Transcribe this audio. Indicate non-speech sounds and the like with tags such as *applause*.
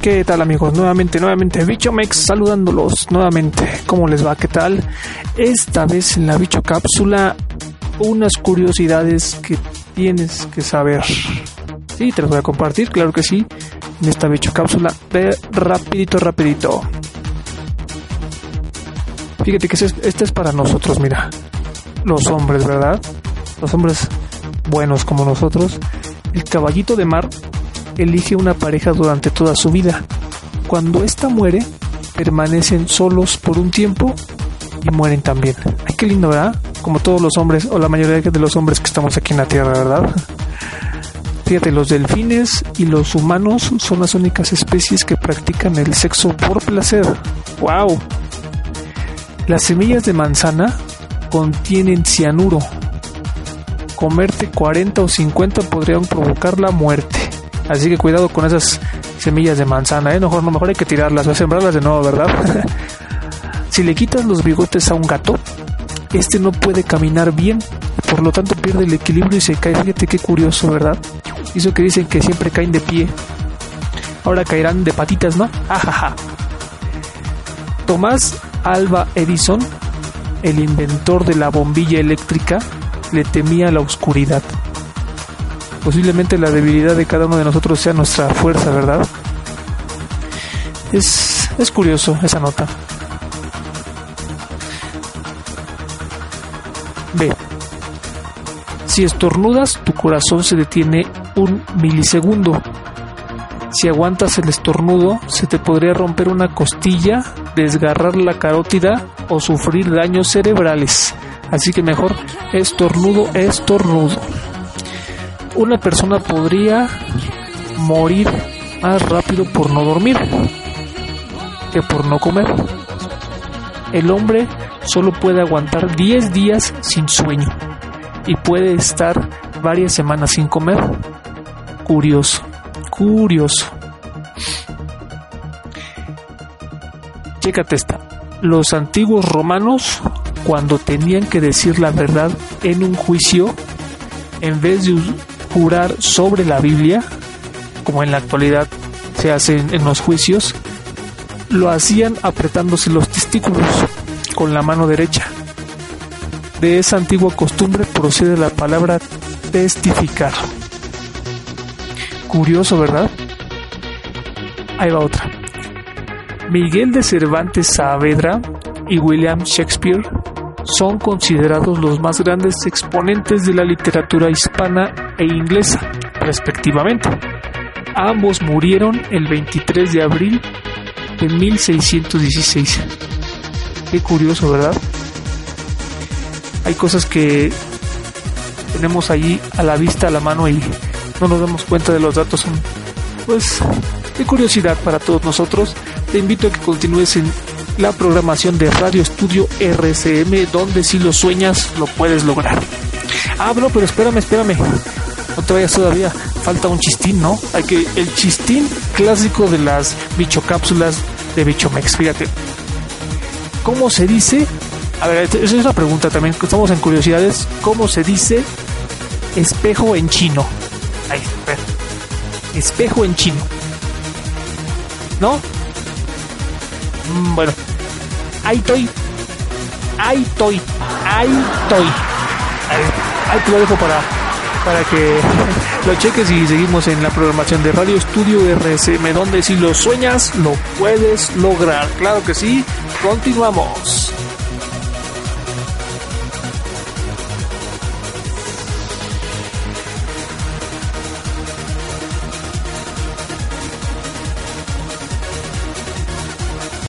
¿Qué tal amigos? Nuevamente, nuevamente, Bichomex saludándolos nuevamente. ¿Cómo les va? ¿Qué tal? Esta vez en la Bicho Cápsula, unas curiosidades que tienes que saber. Sí, te las voy a compartir, claro que sí, en esta Bicho Cápsula de rapidito, rapidito. Fíjate que este es para nosotros, mira. Los hombres, ¿verdad? Los hombres buenos como nosotros. El caballito de mar elige una pareja durante toda su vida. Cuando ésta muere, permanecen solos por un tiempo y mueren también. Ay, qué lindo, ¿verdad? Como todos los hombres, o la mayoría de los hombres que estamos aquí en la Tierra, ¿verdad? Fíjate, los delfines y los humanos son las únicas especies que practican el sexo por placer. ¡Wow! Las semillas de manzana contienen cianuro. Comerte 40 o 50 podrían provocar la muerte. Así que cuidado con esas semillas de manzana, ¿eh? Mejor, mejor hay que tirarlas, o sembrarlas de nuevo, ¿verdad? *laughs* si le quitas los bigotes a un gato, este no puede caminar bien, por lo tanto pierde el equilibrio y se cae. Fíjate qué curioso, ¿verdad? Eso que dicen que siempre caen de pie. Ahora caerán de patitas, ¿no? *laughs* Ajaja. Tomás Alba Edison, el inventor de la bombilla eléctrica, le temía la oscuridad posiblemente la debilidad de cada uno de nosotros sea nuestra fuerza, ¿verdad? Es, es curioso esa nota. B. Si estornudas, tu corazón se detiene un milisegundo. Si aguantas el estornudo, se te podría romper una costilla, desgarrar la carótida o sufrir daños cerebrales. Así que mejor estornudo, estornudo una persona podría morir más rápido por no dormir que por no comer. El hombre solo puede aguantar 10 días sin sueño y puede estar varias semanas sin comer. Curioso, curioso. Chécate esta. Los antiguos romanos, cuando tenían que decir la verdad en un juicio, en vez de jurar sobre la Biblia, como en la actualidad se hace en los juicios, lo hacían apretándose los testículos con la mano derecha. De esa antigua costumbre procede la palabra testificar. Curioso, ¿verdad? Ahí va otra. Miguel de Cervantes Saavedra y William Shakespeare son considerados los más grandes exponentes de la literatura hispana e inglesa, respectivamente. Ambos murieron el 23 de abril de 1616. Qué curioso, ¿verdad? Hay cosas que tenemos allí a la vista, a la mano y no nos damos cuenta de los datos. Pues, de curiosidad para todos nosotros. Te invito a que continúes en la programación de Radio Estudio RCM, donde si lo sueñas lo puedes lograr. Ah, no, pero espérame, espérame. No te vayas todavía. Falta un chistín, ¿no? Hay que el chistín clásico de las bichocápsulas de Bichomex. Fíjate. ¿Cómo se dice? A ver, esa es una pregunta también. Estamos en curiosidades. ¿Cómo se dice espejo en chino? Ahí, ver. Espejo en chino. ¿No? Mm, bueno, ahí estoy. Ahí estoy. Ahí estoy. Ahí, te lo dejo para, para que *laughs* lo cheques y seguimos en la programación de Radio Estudio RSM, donde si lo sueñas, lo puedes lograr. Claro que sí. Continuamos.